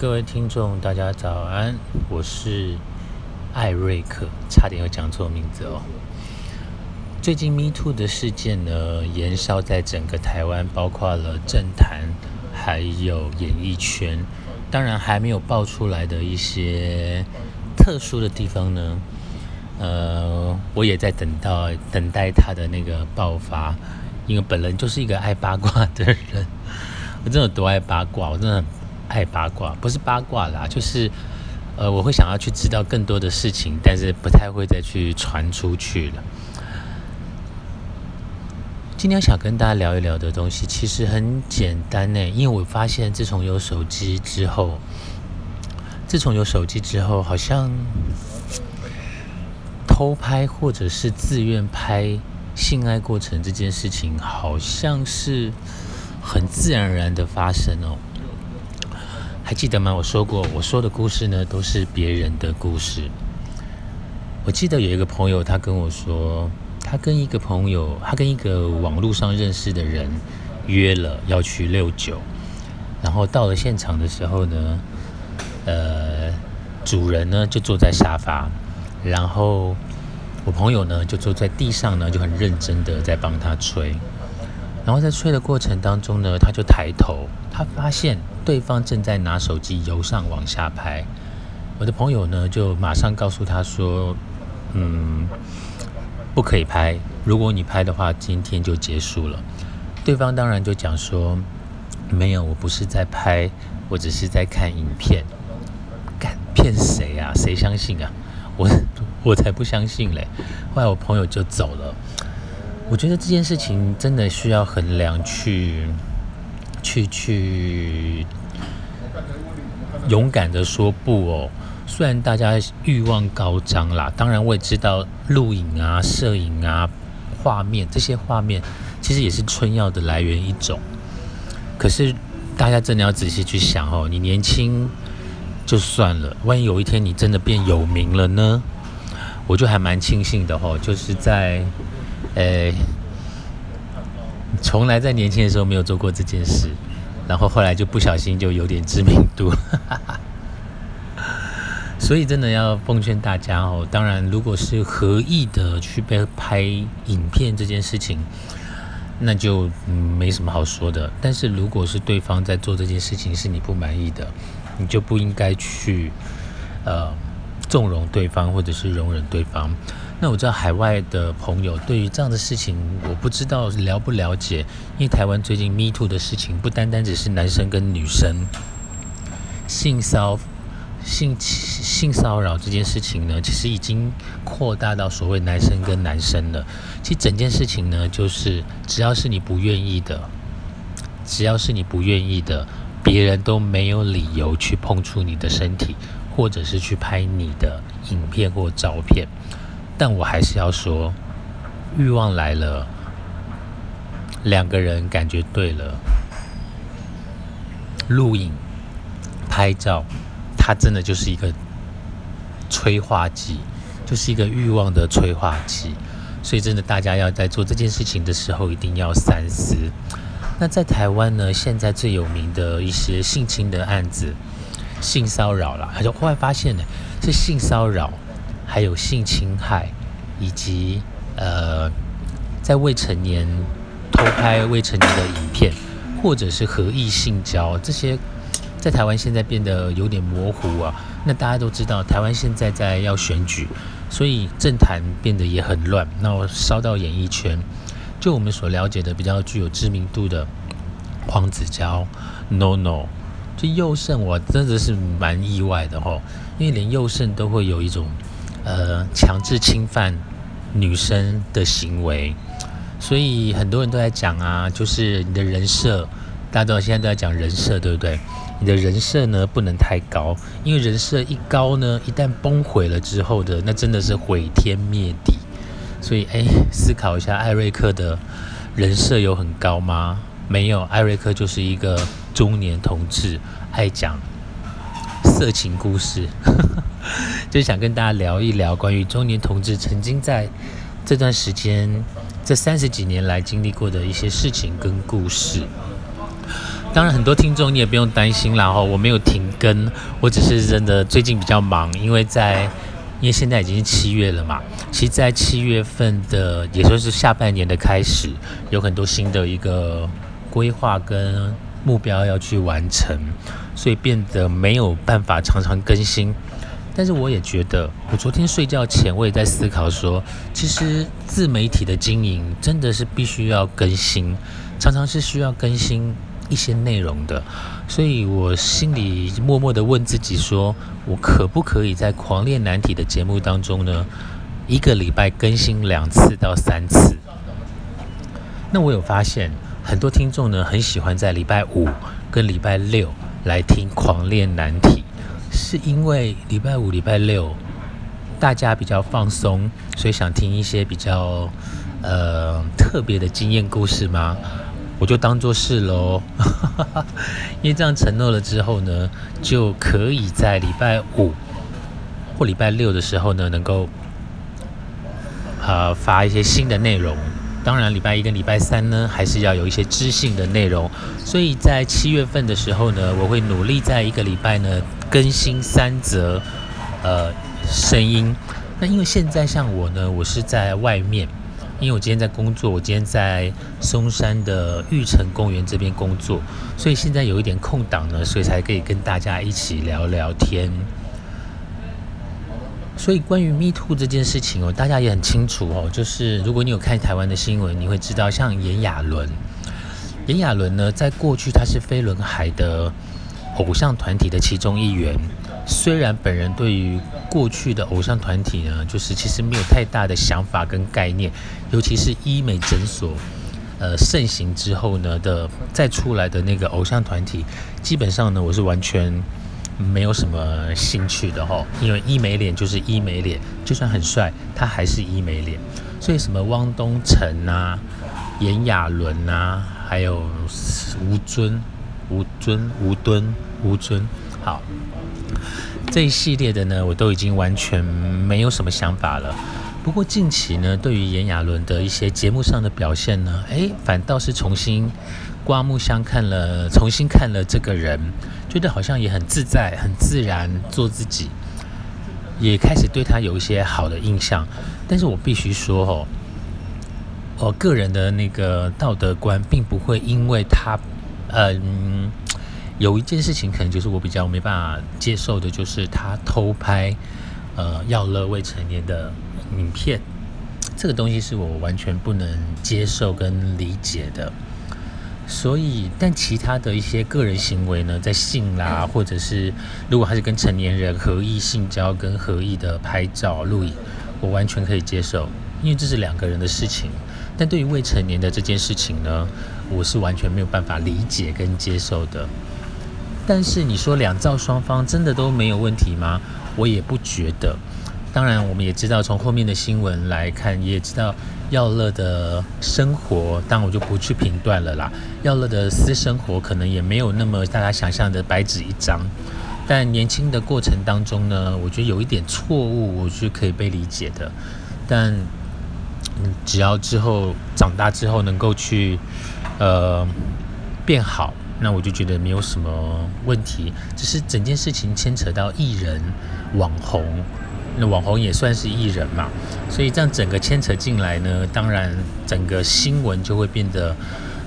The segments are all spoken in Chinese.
各位听众，大家早安，我是艾瑞克，差点又讲错名字哦。最近 Me Too 的事件呢，延烧在整个台湾，包括了政坛，还有演艺圈，当然还没有爆出来的一些特殊的地方呢。呃，我也在等到等待他的那个爆发，因为本人就是一个爱八卦的人，我真的多爱八卦，我真的。爱八卦不是八卦啦，就是呃，我会想要去知道更多的事情，但是不太会再去传出去了。今天想跟大家聊一聊的东西，其实很简单呢，因为我发现自从有手机之后，自从有手机之后，好像偷拍或者是自愿拍性爱过程这件事情，好像是很自然而然的发生哦。还记得吗？我说过，我说的故事呢，都是别人的故事。我记得有一个朋友，他跟我说，他跟一个朋友，他跟一个网络上认识的人约了要去六九，然后到了现场的时候呢，呃，主人呢就坐在沙发，然后我朋友呢就坐在地上呢，就很认真的在帮他吹。然后在吹的过程当中呢，他就抬头，他发现对方正在拿手机由上往下拍。我的朋友呢，就马上告诉他说：“嗯，不可以拍，如果你拍的话，今天就结束了。”对方当然就讲说：“没有，我不是在拍，我只是在看影片。”敢骗谁啊？谁相信啊？我我才不相信嘞！后来我朋友就走了。我觉得这件事情真的需要衡量，去去去勇敢的说不哦。虽然大家欲望高涨啦，当然我也知道录影啊、摄影啊、画面这些画面其实也是春药的来源一种。可是大家真的要仔细去想哦，你年轻就算了，万一有一天你真的变有名了呢？我就还蛮庆幸的哦，就是在。呃，从来在年轻的时候没有做过这件事，然后后来就不小心就有点知名度，所以真的要奉劝大家哦。当然，如果是合意的去被拍影片这件事情，那就没什么好说的。但是如果是对方在做这件事情是你不满意的，你就不应该去呃纵容对方或者是容忍对方。那我知道海外的朋友对于这样的事情，我不知道了不了解。因为台湾最近 Me Too 的事情，不单单只是男生跟女生性骚性性骚扰这件事情呢，其实已经扩大到所谓男生跟男生了。其实整件事情呢，就是只要是你不愿意的，只要是你不愿意的，别人都没有理由去碰触你的身体，或者是去拍你的影片或照片。但我还是要说，欲望来了，两个人感觉对了，录影、拍照，它真的就是一个催化剂，就是一个欲望的催化剂。所以，真的大家要在做这件事情的时候，一定要三思。那在台湾呢，现在最有名的一些性侵的案子，性骚扰了，他就后来发现呢，是性骚扰。还有性侵害，以及呃，在未成年偷拍未成年的影片，或者是合意性交，这些在台湾现在变得有点模糊啊。那大家都知道，台湾现在在要选举，所以政坛变得也很乱。那我烧到演艺圈，就我们所了解的比较具有知名度的黄子佼，No No，这佑胜我真的是蛮意外的吼，因为连佑胜都会有一种。呃，强制侵犯女生的行为，所以很多人都在讲啊，就是你的人设，大家都现在都在讲人设，对不对？你的人设呢不能太高，因为人设一高呢，一旦崩毁了之后的，那真的是毁天灭地。所以，哎，思考一下，艾瑞克的人设有很高吗？没有，艾瑞克就是一个中年同志，爱讲色情故事。就想跟大家聊一聊关于中年同志曾经在这段时间、这三十几年来经历过的一些事情跟故事。当然，很多听众你也不用担心啦，哈，我没有停更，我只是真的最近比较忙，因为在因为现在已经是七月了嘛，其实，在七月份的，也就是下半年的开始，有很多新的一个规划跟目标要去完成，所以变得没有办法常常更新。但是我也觉得，我昨天睡觉前我也在思考说，其实自媒体的经营真的是必须要更新，常常是需要更新一些内容的。所以我心里默默的问自己说，我可不可以在狂练难题的节目当中呢，一个礼拜更新两次到三次？那我有发现，很多听众呢很喜欢在礼拜五跟礼拜六来听狂练难题。是因为礼拜五、礼拜六大家比较放松，所以想听一些比较呃特别的经验故事吗？我就当做是喽，因为这样承诺了之后呢，就可以在礼拜五或礼拜六的时候呢，能够呃发一些新的内容。当然，礼拜一跟礼拜三呢，还是要有一些知性的内容。所以在七月份的时候呢，我会努力在一个礼拜呢。更新三则，呃，声音。那因为现在像我呢，我是在外面，因为我今天在工作，我今天在松山的玉城公园这边工作，所以现在有一点空档呢，所以才可以跟大家一起聊聊天。所以关于 Me Too 这件事情哦，大家也很清楚哦，就是如果你有看台湾的新闻，你会知道，像炎亚纶，炎亚纶呢，在过去他是飞轮海的。偶像团体的其中一员，虽然本人对于过去的偶像团体呢，就是其实没有太大的想法跟概念，尤其是医美诊所，呃盛行之后呢的再出来的那个偶像团体，基本上呢我是完全没有什么兴趣的哈，因为医美脸就是医美脸，就算很帅，他还是医美脸，所以什么汪东城啊、炎亚纶啊，还有吴尊。吴尊、吴敦、吴尊，好，这一系列的呢，我都已经完全没有什么想法了。不过近期呢，对于炎亚纶的一些节目上的表现呢，诶，反倒是重新刮目相看了，重新看了这个人，觉得好像也很自在、很自然做自己，也开始对他有一些好的印象。但是我必须说哦，我个人的那个道德观，并不会因为他。嗯，有一件事情可能就是我比较没办法接受的，就是他偷拍呃要乐未成年的影片，这个东西是我完全不能接受跟理解的。所以，但其他的一些个人行为呢，在性啦，或者是如果他是跟成年人合意性交跟合意的拍照录影，我完全可以接受，因为这是两个人的事情。但对于未成年的这件事情呢？我是完全没有办法理解跟接受的，但是你说两造双方真的都没有问题吗？我也不觉得。当然，我们也知道从后面的新闻来看，也知道耀乐的生活，当然我就不去评断了啦。耀乐的私生活可能也没有那么大家想象的白纸一张，但年轻的过程当中呢，我觉得有一点错误，我是可以被理解的。但只要之后长大之后能够去。呃，变好，那我就觉得没有什么问题。只是整件事情牵扯到艺人、网红，那网红也算是艺人嘛，所以这样整个牵扯进来呢，当然整个新闻就会变得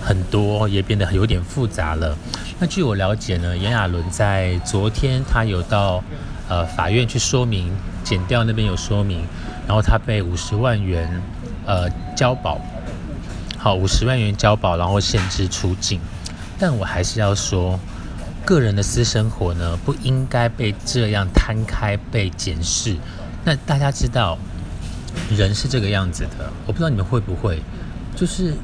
很多，也变得有点复杂了。那据我了解呢，炎亚纶在昨天他有到呃法院去说明，检调那边有说明，然后他被五十万元呃交保。好，五十万元交保，然后限制出境。但我还是要说，个人的私生活呢，不应该被这样摊开被检视。那大家知道，人是这个样子的。我不知道你们会不会，就是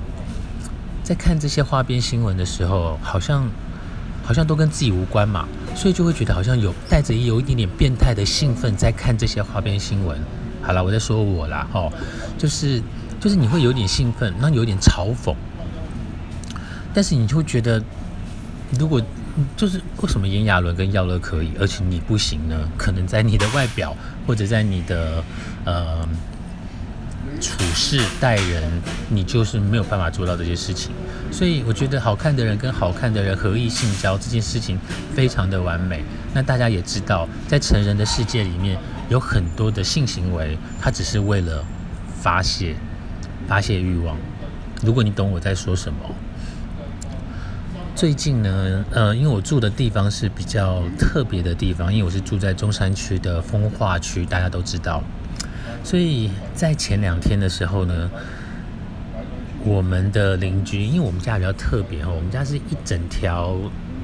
在看这些花边新闻的时候，好像好像都跟自己无关嘛，所以就会觉得好像有带着有一点点变态的兴奋在看这些花边新闻。好了，我在说我啦，哦，就是。就是你会有点兴奋，那有点嘲讽，但是你就会觉得，如果就是为什么炎亚纶跟耀乐可以，而且你不行呢？可能在你的外表或者在你的呃处事待人，你就是没有办法做到这些事情。所以我觉得好看的人跟好看的人合意性交这件事情非常的完美。那大家也知道，在成人的世界里面，有很多的性行为，它只是为了发泄、发泄欲望。如果你懂我在说什么。最近呢，呃，因为我住的地方是比较特别的地方，因为我是住在中山区的风化区，大家都知道。所以在前两天的时候呢，我们的邻居，因为我们家比较特别哦，我们家是一整条，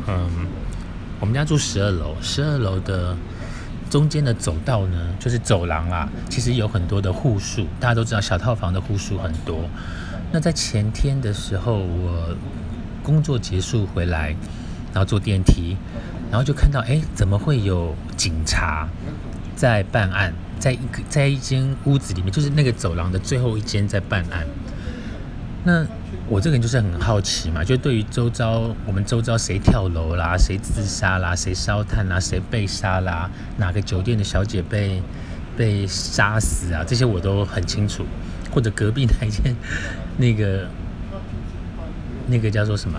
嗯，我们家住十二楼，十二楼的中间的走道呢，就是走廊啊，其实有很多的户数，大家都知道小套房的户数很多。那在前天的时候，我。工作结束回来，然后坐电梯，然后就看到，哎，怎么会有警察在办案？在一个在一间屋子里面，就是那个走廊的最后一间在办案。那我这个人就是很好奇嘛，就对于周遭我们周遭谁跳楼啦，谁自杀啦，谁烧炭啦，谁被杀啦，哪个酒店的小姐被被杀死啊，这些我都很清楚。或者隔壁那一间那个。那个叫做什么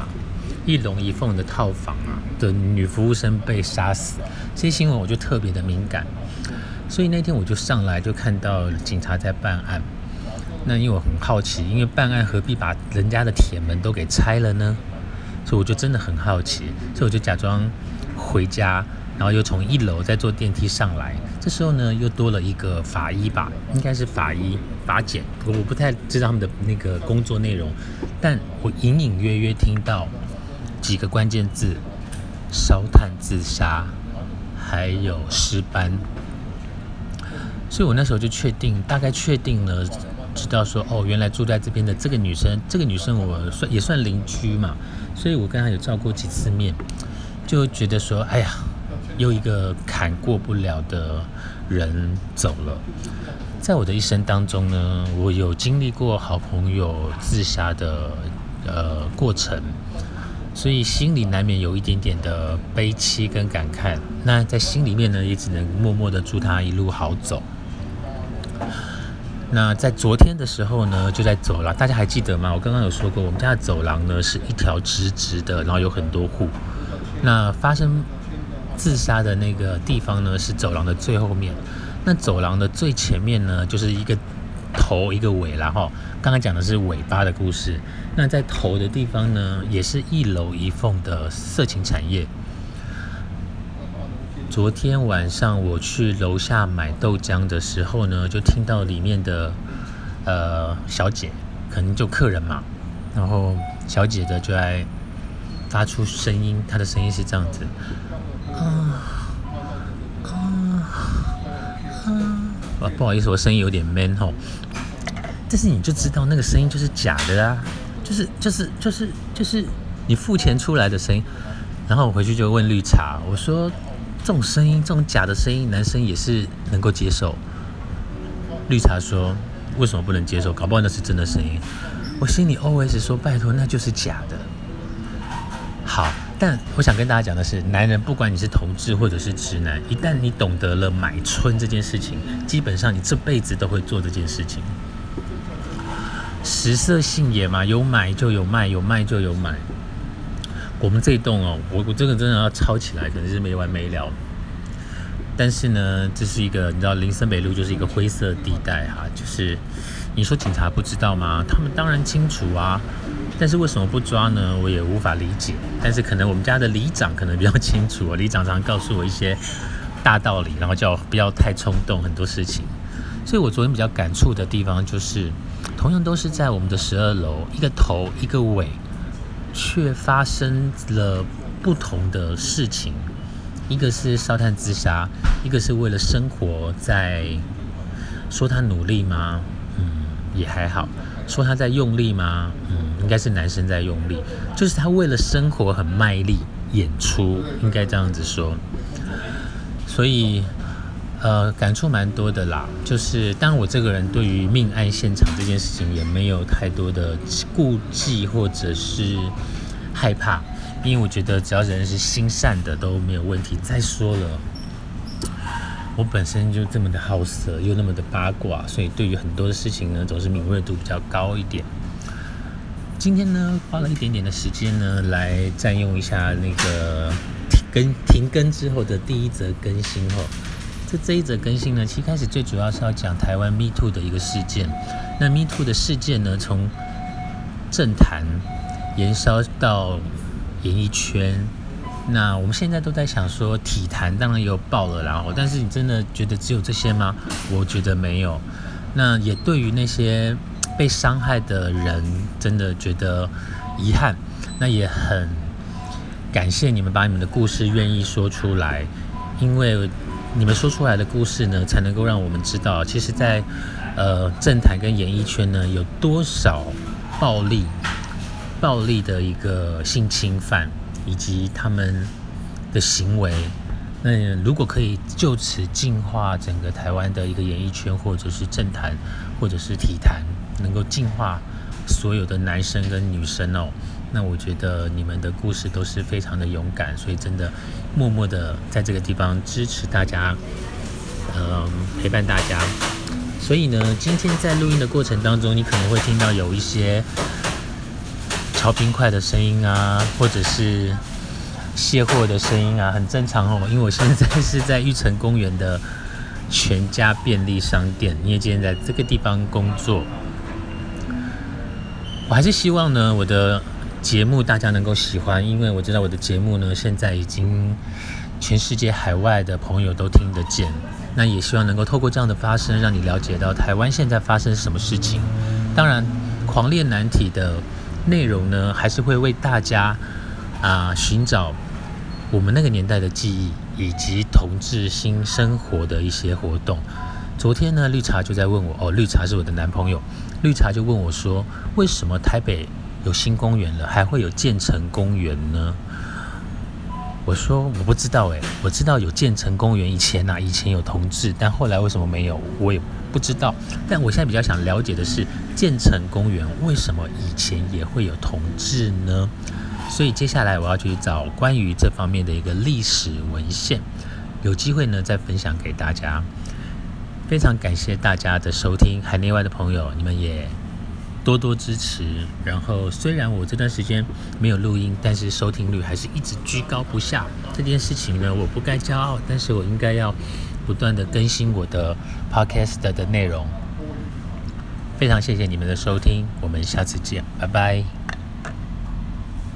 一龙一凤的套房啊的女服务生被杀死，这些新闻我就特别的敏感，所以那天我就上来就看到警察在办案。那因为我很好奇，因为办案何必把人家的铁门都给拆了呢？所以我就真的很好奇，所以我就假装回家，然后又从一楼再坐电梯上来。这时候呢，又多了一个法医吧，应该是法医法检，我不太知道他们的那个工作内容。但我隐隐约约听到几个关键字：烧炭自杀，还有尸斑。所以我那时候就确定，大概确定了，知道说，哦，原来住在这边的这个女生，这个女生我算也算邻居嘛，所以我跟她有照过几次面，就觉得说，哎呀，又一个坎过不了的人走了。在我的一生当中呢，我有经历过好朋友自杀的呃过程，所以心里难免有一点点的悲戚跟感慨。那在心里面呢，也只能默默的祝他一路好走。那在昨天的时候呢，就在走廊，大家还记得吗？我刚刚有说过，我们家的走廊呢是一条直直的，然后有很多户。那发生自杀的那个地方呢，是走廊的最后面。那走廊的最前面呢，就是一个头一个尾，然后刚刚讲的是尾巴的故事。那在头的地方呢，也是一楼一凤的色情产业。昨天晚上我去楼下买豆浆的时候呢，就听到里面的呃小姐，可能就客人嘛，然后小姐的就在发出声音，她的声音是这样子，啊啊啊。不好意思，我声音有点 man 吼，但是你就知道那个声音就是假的啊，就是就是就是就是你付钱出来的声音。然后我回去就问绿茶，我说这种声音，这种假的声音，男生也是能够接受。绿茶说为什么不能接受？搞不好那是真的声音。我心里 always 说拜托，那就是假的。好。但我想跟大家讲的是，男人不管你是同志或者是直男，一旦你懂得了买春这件事情，基本上你这辈子都会做这件事情。食色性也嘛，有买就有卖，有卖就有买。我们这一栋哦，我我这个真的要抄起来，可能是没完没了。但是呢，这是一个你知道，林森北路就是一个灰色地带哈，就是你说警察不知道吗？他们当然清楚啊。但是为什么不抓呢？我也无法理解。但是可能我们家的里长可能比较清楚，里长常告诉我一些大道理，然后叫我不要太冲动很多事情。所以我昨天比较感触的地方就是，同样都是在我们的十二楼，一个头一个尾，却发生了不同的事情。一个是烧炭自杀，一个是为了生活在说他努力吗？也还好。说他在用力吗？嗯，应该是男生在用力，就是他为了生活很卖力演出，应该这样子说。所以，呃，感触蛮多的啦。就是，当我这个人对于命案现场这件事情也没有太多的顾忌或者是害怕，因为我觉得只要人是心善的都没有问题。再说了，我本身就这么的好色，又那么的八卦，所以对于很多的事情呢，总是敏锐度比较高一点。今天呢，花了一点点的时间呢，来占用一下那个停更停更之后的第一则更新哦。这这一则更新呢，其实开始最主要是要讲台湾 Me Too 的一个事件。那 Me Too 的事件呢，从政坛延烧到演艺圈。那我们现在都在想说，体坛当然也有爆了，然后，但是你真的觉得只有这些吗？我觉得没有。那也对于那些被伤害的人，真的觉得遗憾。那也很感谢你们把你们的故事愿意说出来，因为你们说出来的故事呢，才能够让我们知道，其实，在呃政坛跟演艺圈呢，有多少暴力、暴力的一个性侵犯。以及他们的行为，那如果可以就此净化整个台湾的一个演艺圈，或者是政坛，或者是体坛，能够净化所有的男生跟女生哦，那我觉得你们的故事都是非常的勇敢，所以真的默默的在这个地方支持大家，嗯，陪伴大家。所以呢，今天在录音的过程当中，你可能会听到有一些。敲冰块的声音啊，或者是卸货的声音啊，很正常哦。因为我现在是在玉成公园的全家便利商店，因为今天在这个地方工作。我还是希望呢，我的节目大家能够喜欢，因为我知道我的节目呢，现在已经全世界海外的朋友都听得见。那也希望能够透过这样的发声，让你了解到台湾现在发生什么事情。当然，狂恋难题的。内容呢，还是会为大家啊寻找我们那个年代的记忆，以及同志新生活的一些活动。昨天呢，绿茶就在问我，哦，绿茶是我的男朋友，绿茶就问我说，为什么台北有新公园了，还会有建成公园呢？我说我不知道诶，我知道有建成公园，以前呐，以前有同志，但后来为什么没有，我也不知道。但我现在比较想了解的是，建成公园为什么以前也会有同志呢？所以接下来我要去找关于这方面的一个历史文献，有机会呢再分享给大家。非常感谢大家的收听，海内外的朋友，你们也。多多支持，然后虽然我这段时间没有录音，但是收听率还是一直居高不下。这件事情呢，我不该骄傲，但是我应该要不断的更新我的 podcast 的内容。非常谢谢你们的收听，我们下次见，拜拜。